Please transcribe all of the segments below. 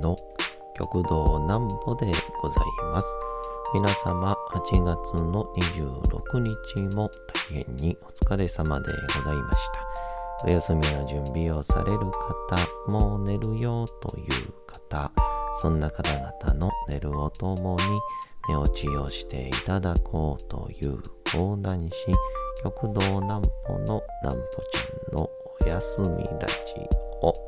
の極道南歩でございます。皆様8月の26日も大変にお疲れ様でございました。お休みの準備をされる方、もう寝るよという方、そんな方々の寝るをともに寝落ちをしていただこうという講談師、極道南歩の南歩ちゃんのお休みラジオ。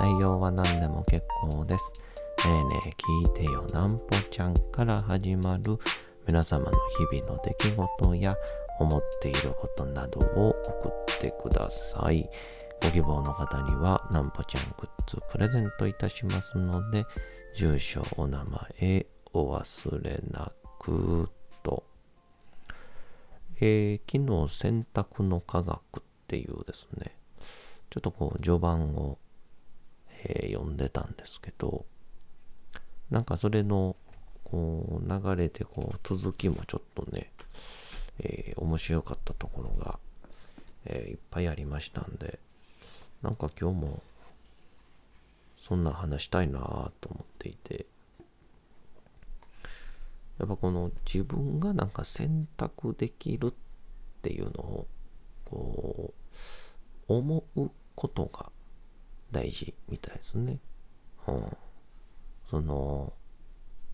内容は何でも結構です。ねえねえ聞いてよなんぽちゃんから始まる皆様の日々の出来事や思っていることなどを送ってください。ご希望の方にはなんぽちゃんグッズプレゼントいたしますので、住所、お名前お忘れなくと。えー、昨日選択の科学っていうですね、ちょっとこう序盤をえー、読んでたんですけど、なんかそれの、こう、流れでこう、続きもちょっとね、えー、面白かったところが、えー、いっぱいありましたんで、なんか今日も、そんな話したいなと思っていて、やっぱこの自分がなんか選択できるっていうのを、こう、思うことが大事みたいですね。うん。その、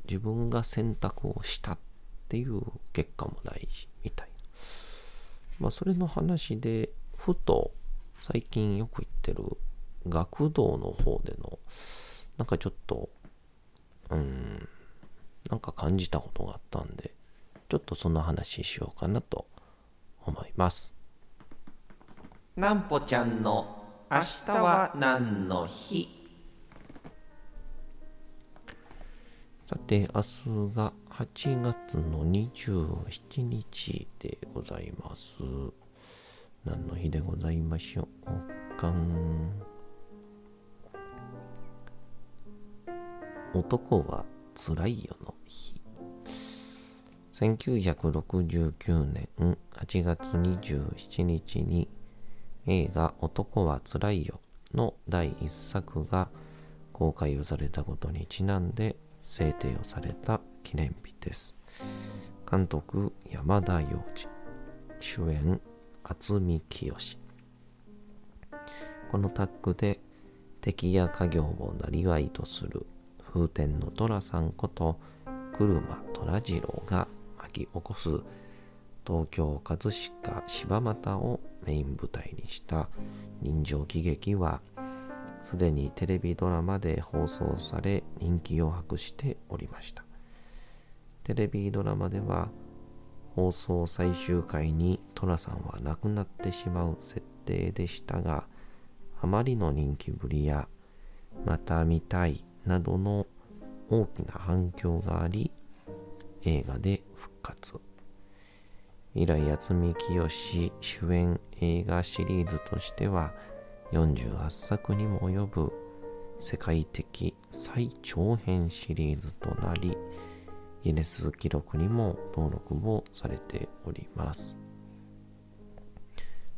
自分が選択をしたっていう結果も大事みたいな。まあ、それの話で、ふと、最近よく言ってる学童の方での、なんかちょっと、うん、なんか感じたことがあったんで、ちょっとその話しようかなと思います。なんぽちゃんの明日は何の日？さて明日が8月の27日でございます。何の日でございましょうか？ん男はつらいよの日。1969年8月27日に映画男はつらいよの第一作が公開をされたことにちなんで制定をされた記念日です。監督山田洋次、主演渥美清。このタッグで敵や家業をなりわいとする風天の寅さんこと車虎次郎が巻き起こす東京葛飾柴又をメイン舞台にした人情喜劇はすでにテレビドラマで放送され人気を博しておりました。テレビドラマでは放送最終回に寅さんは亡くなってしまう設定でしたがあまりの人気ぶりやまた見たいなどの大きな反響があり映画で復活。以来渥美清主演映画シリーズとしては48作にも及ぶ世界的最長編シリーズとなりギネス記録にも登録をされております。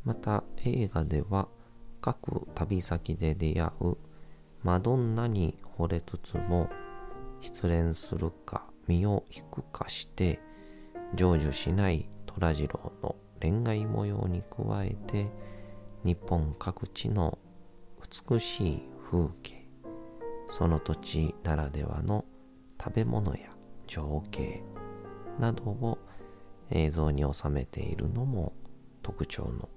また映画では各旅先で出会うマドンナに惚れつつも失恋するか身を引くかして成就しない虎次郎の恋愛模様に加えて日本各地の美しい風景その土地ならではの食べ物や情景などを映像に収めているのも特徴の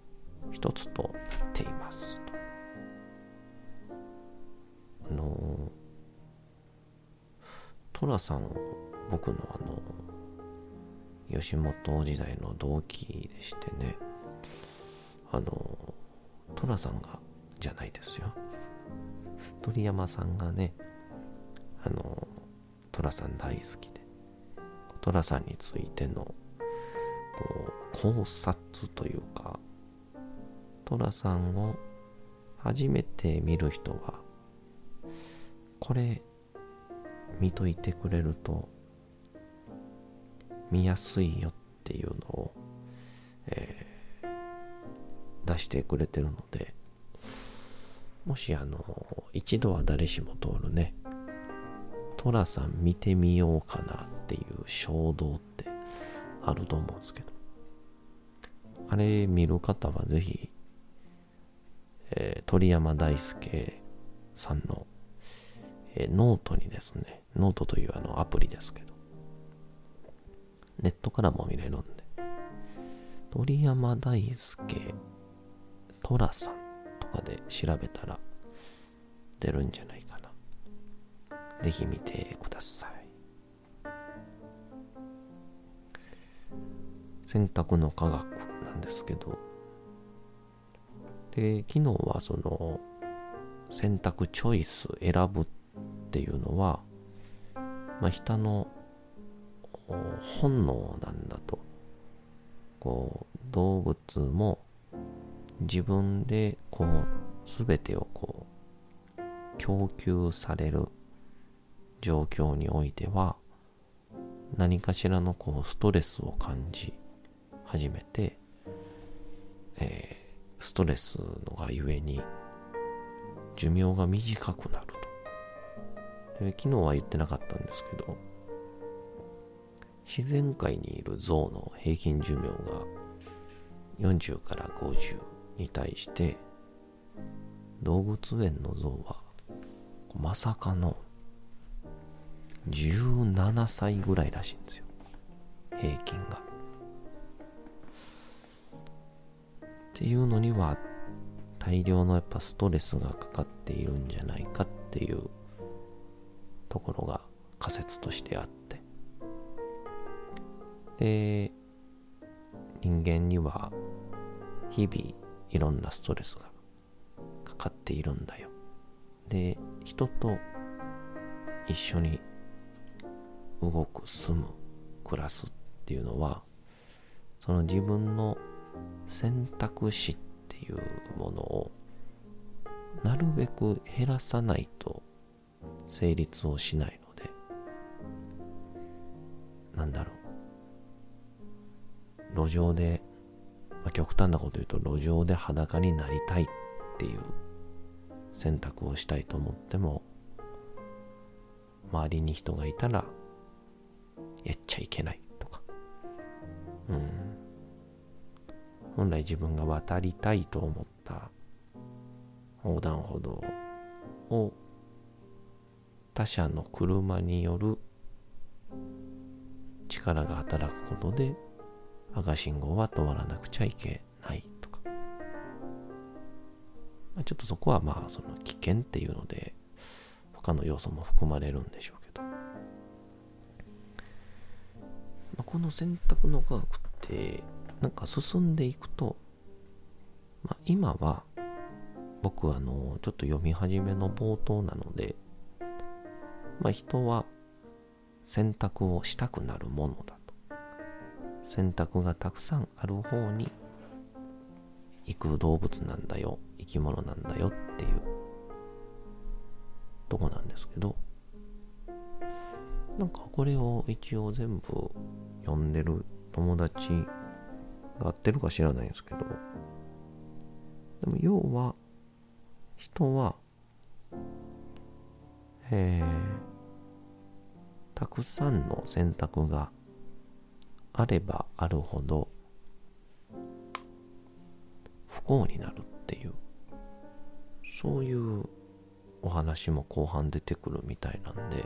一つと言っています。あの寅さんを僕のあの吉本時代の同期でしてね。あの寅さんがじゃないですよ。鳥山さんがねあの、寅さん大好きで、寅さんについての、こう、考察というか、寅さんを初めて見る人は、これ、見といてくれると、見やすいよっていうのを、えー、出してくれてるので、もしあの、一度は誰しも通るね、トラさん見てみようかなっていう衝動ってあると思うんですけど、あれ見る方はぜひ、えー、鳥山大輔さんの、えー、ノートにですね、ノートというあのアプリですけど、ネットからも見れるんで、鳥山大輔寅さんとかで調べたら出るんじゃないかな。ぜひ見てください。選択の科学なんですけど、で、昨日はその選択チョイス選ぶっていうのは、まあ、人の本能なんだと。こう、動物も自分でこう、すべてをこう、供給される状況においては、何かしらのこう、ストレスを感じ始めて、えー、ストレスのがゆえに、寿命が短くなると。で昨日は言ってなかったんですけど、自然界にいる象の平均寿命が40から50に対して動物園の象はまさかの17歳ぐらいらしいんですよ。平均が。っていうのには大量のやっぱストレスがかかっているんじゃないかっていうところが仮説としてあってで、人間には日々いろんなストレスがかかっているんだよ。で、人と一緒に動く、住む、暮らすっていうのは、その自分の選択肢っていうものをなるべく減らさないと成立をしないので、なんだろう。路上で、まあ、極端なこと言うと路上で裸になりたいっていう選択をしたいと思っても周りに人がいたらやっちゃいけないとか。うん。本来自分が渡りたいと思った横断歩道を他者の車による力が働くことで赤信号は止まらなくちゃいけないとか。まあ、ちょっとそこはまあその危険っていうので他の要素も含まれるんでしょうけど。まあ、この選択の科学ってなんか進んでいくと、まあ、今は僕あのちょっと読み始めの冒頭なので、まあ、人は選択をしたくなるものだ選択がたくさんある方に行く動物なんだよ生き物なんだよっていうとこなんですけどなんかこれを一応全部読んでる友達が合ってるか知らないんですけどでも要は人はえー、たくさんの選択があればあるほど不幸になるっていうそういうお話も後半出てくるみたいなんで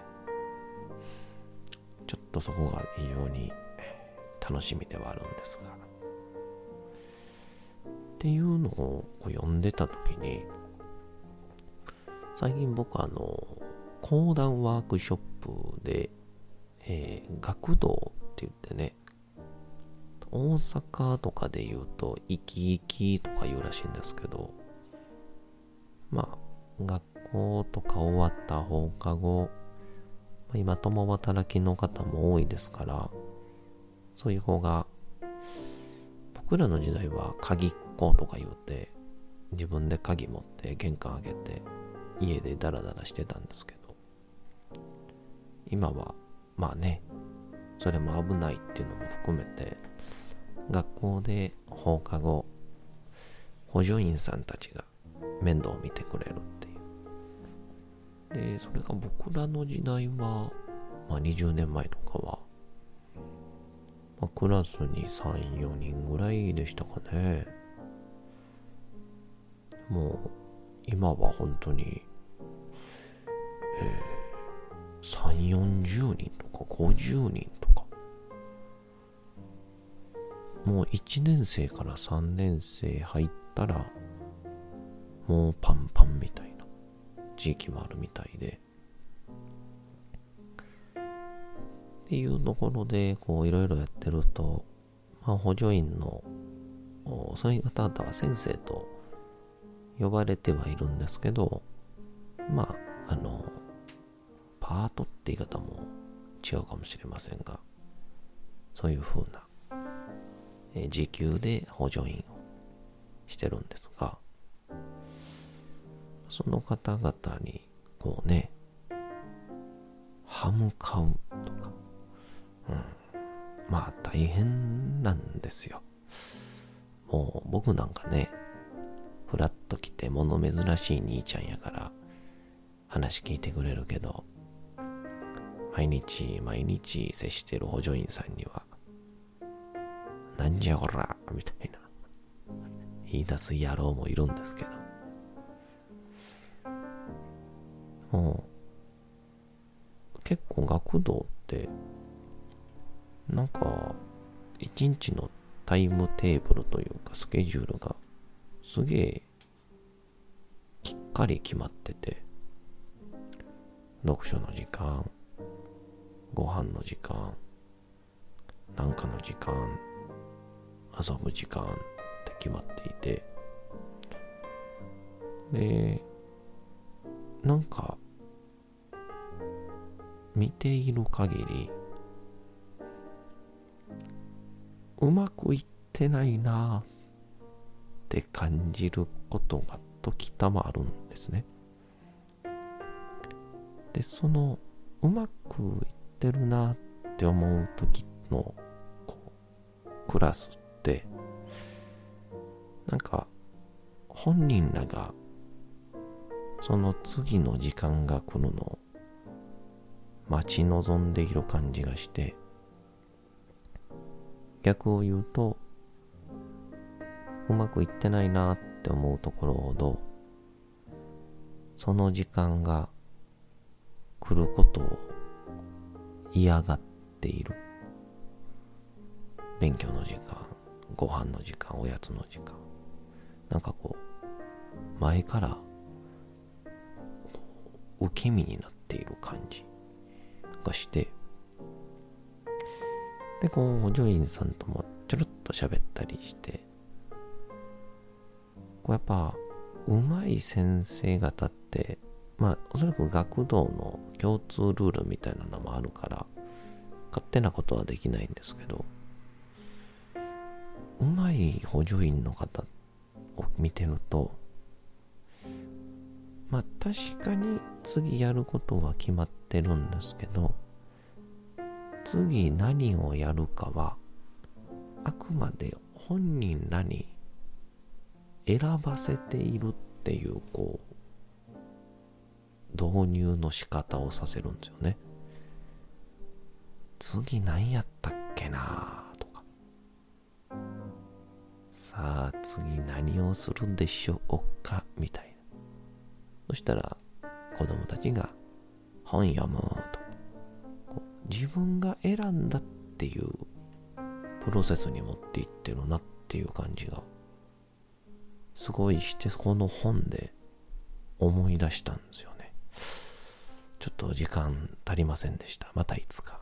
ちょっとそこが非常に楽しみではあるんですが。っていうのを読んでた時に最近僕あの講談ワークショップで、えー、学童って言ってね大阪とかで言うと、生き生きとか言うらしいんですけど、まあ、学校とか終わった放課後、今共働きの方も多いですからそういう方が僕らの時代は鍵っ子とか言うて自分で鍵持って玄関開けて家でダラダラしてたんですけど今はまあねそれも危ないっていうのも含めて学校で放課後補助員さんたちが面倒を見てくれるっていう。でそれが僕らの時代は、まあ、20年前とかは、まあ、クラスに34人ぐらいでしたかね。もう今は本当にえー、3、40人とか50人もう1年生から3年生入ったら、もうパンパンみたいな地域もあるみたいで、っていうところで、こういろいろやってると、まあ補助員の、そういう方々は先生と呼ばれてはいるんですけど、まあ、あの、パートって言い方も違うかもしれませんが、そういう風な、え時給で補助員をしてるんですが、その方々に、こうね、ハム買うとか、うん、まあ大変なんですよ。もう僕なんかね、ふらっと来て物珍しい兄ちゃんやから話聞いてくれるけど、毎日毎日接してる補助員さんには、なんじゃこらみたいな。言い出す野郎もいるんですけど。もう、結構学童って、なんか、一日のタイムテーブルというかスケジュールがすげえきっかり決まってて。読書の時間ご飯の時間なんかの時間遊ぶ時間って決まっていてでなんか見ている限りうまくいってないなって感じることが時たまあるんですね。でそのうまくいってるなって思う時のこうクラスってなんか本人らがその次の時間が来るのを待ち望んでいる感じがして逆を言うとうまくいってないなって思うところほどその時間が来ることを嫌がっている。勉強の時間。ご飯の時間おやつの時間。なんかこう前から受け身になっている感じがして。でこうジョインさんともちょろっと喋ったりして。こうやっぱうまい先生方ってまあ、おそらく学童の共通ルールみたいなのもあるから、勝手なことはできないんですけど、うまい補助員の方を見てると、まあ確かに次やることは決まってるんですけど、次何をやるかは、あくまで本人らに選ばせているっていう、こう、導入の仕方をさせるんですよね。次何やったっけなとか。さあ次何をするんでしょうか？みたいな。そしたら子供たちが本読むと。自分が選んだっていうプロセスに持っていってるなっていう感じがすごいしてこの本で思い出したんですよねちょっと時間足りませんでした。またいつか。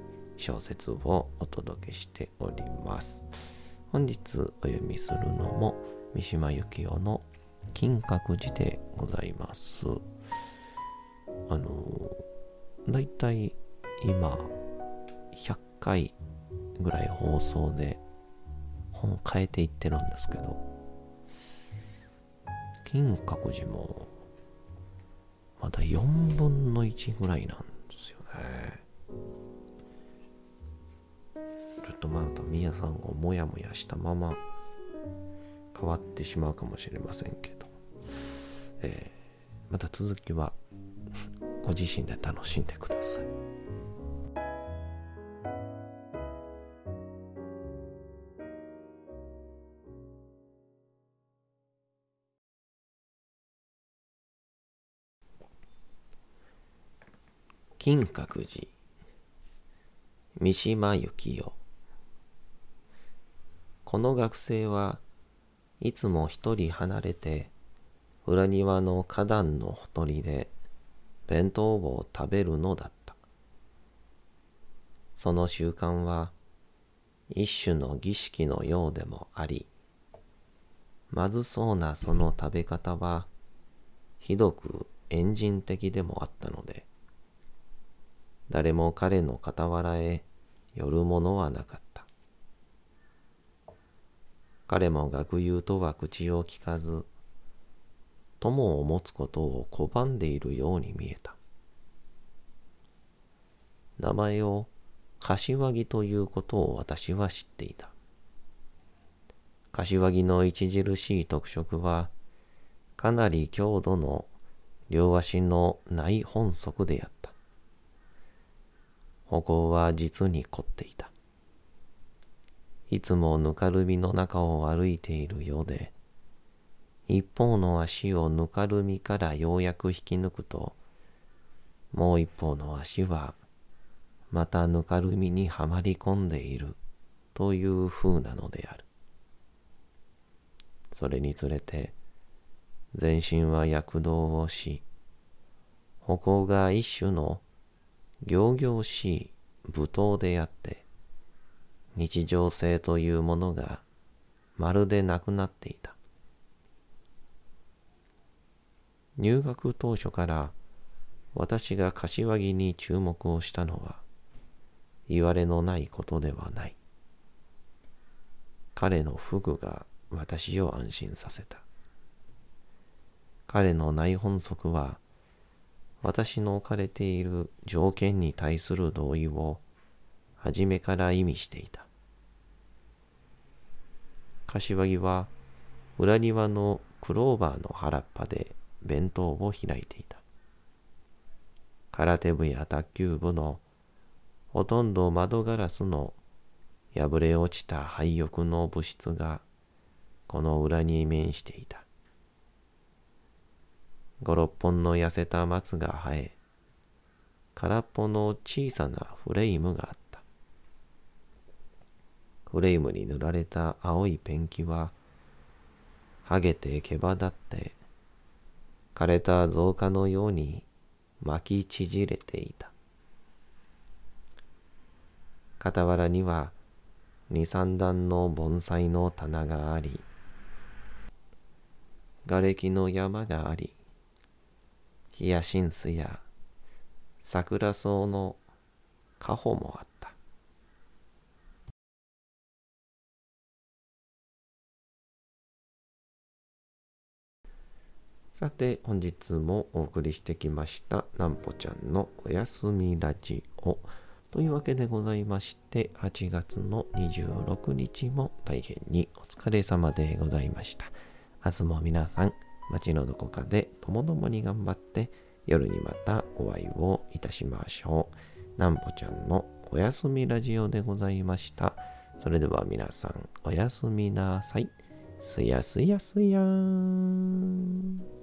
小説をお届けしております。本日お読みするのも三島由紀夫の金閣寺でございます。あのだいたい今100回ぐらい放送で本変えていってるんですけど金閣寺もまだ4分の1ぐらいなんですよね。とまた宮さんがモヤモヤしたまま変わってしまうかもしれませんけど、えー、また続きは ご自身で楽しんでください。金閣寺三島由紀夫この学生はいつも一人離れて裏庭の花壇のほとりで弁当を食べるのだった。その習慣は一種の儀式のようでもあり、まずそうなその食べ方はひどくエ人的でもあったので、誰も彼の傍らへ寄るものはなかった。彼も学友とは口を聞かず、友を持つことを拒んでいるように見えた。名前を柏木ということを私は知っていた。柏木の著しい特色は、かなり強度の両足のない本則であった。歩行は実に凝っていた。いつもぬかるみの中を歩いているようで、一方の足をぬかるみからようやく引き抜くと、もう一方の足はまたぬかるみにはまり込んでいるという風なのである。それにつれて全身は躍動をし、歩行が一種の行々しい舞踏であって、日常性というものがまるでなくなっていた。入学当初から私が柏木に注目をしたのは、言われのないことではない。彼のフグが私を安心させた。彼の内本則は、私の置かれている条件に対する同意を初めから意味していた。柏木は裏庭のクローバーの原っぱで弁当を開いていた。空手部や卓球部のほとんど窓ガラスの破れ落ちた廃屋の物質がこの裏に面していた。五六本の痩せた松が生え、空っぽの小さなフレームがあった。フレームに塗られた青いペンキは、剥げて毛羽立って、枯れた造花のように巻き縮れていた。傍らには二三段の盆栽の棚があり、瓦礫の山があり、ヒヤシンスや桜草の花穂もあった。さて本日もお送りしてきましたなんぽちゃんのおやすみラジオというわけでございまして8月の26日も大変にお疲れ様でございました明日も皆さん街のどこかでともどもに頑張って夜にまたお会いをいたしましょう。なんぽちゃんのおやすみラジオでございました。それでは皆さん、おやすみなさい。すやすやすやーん。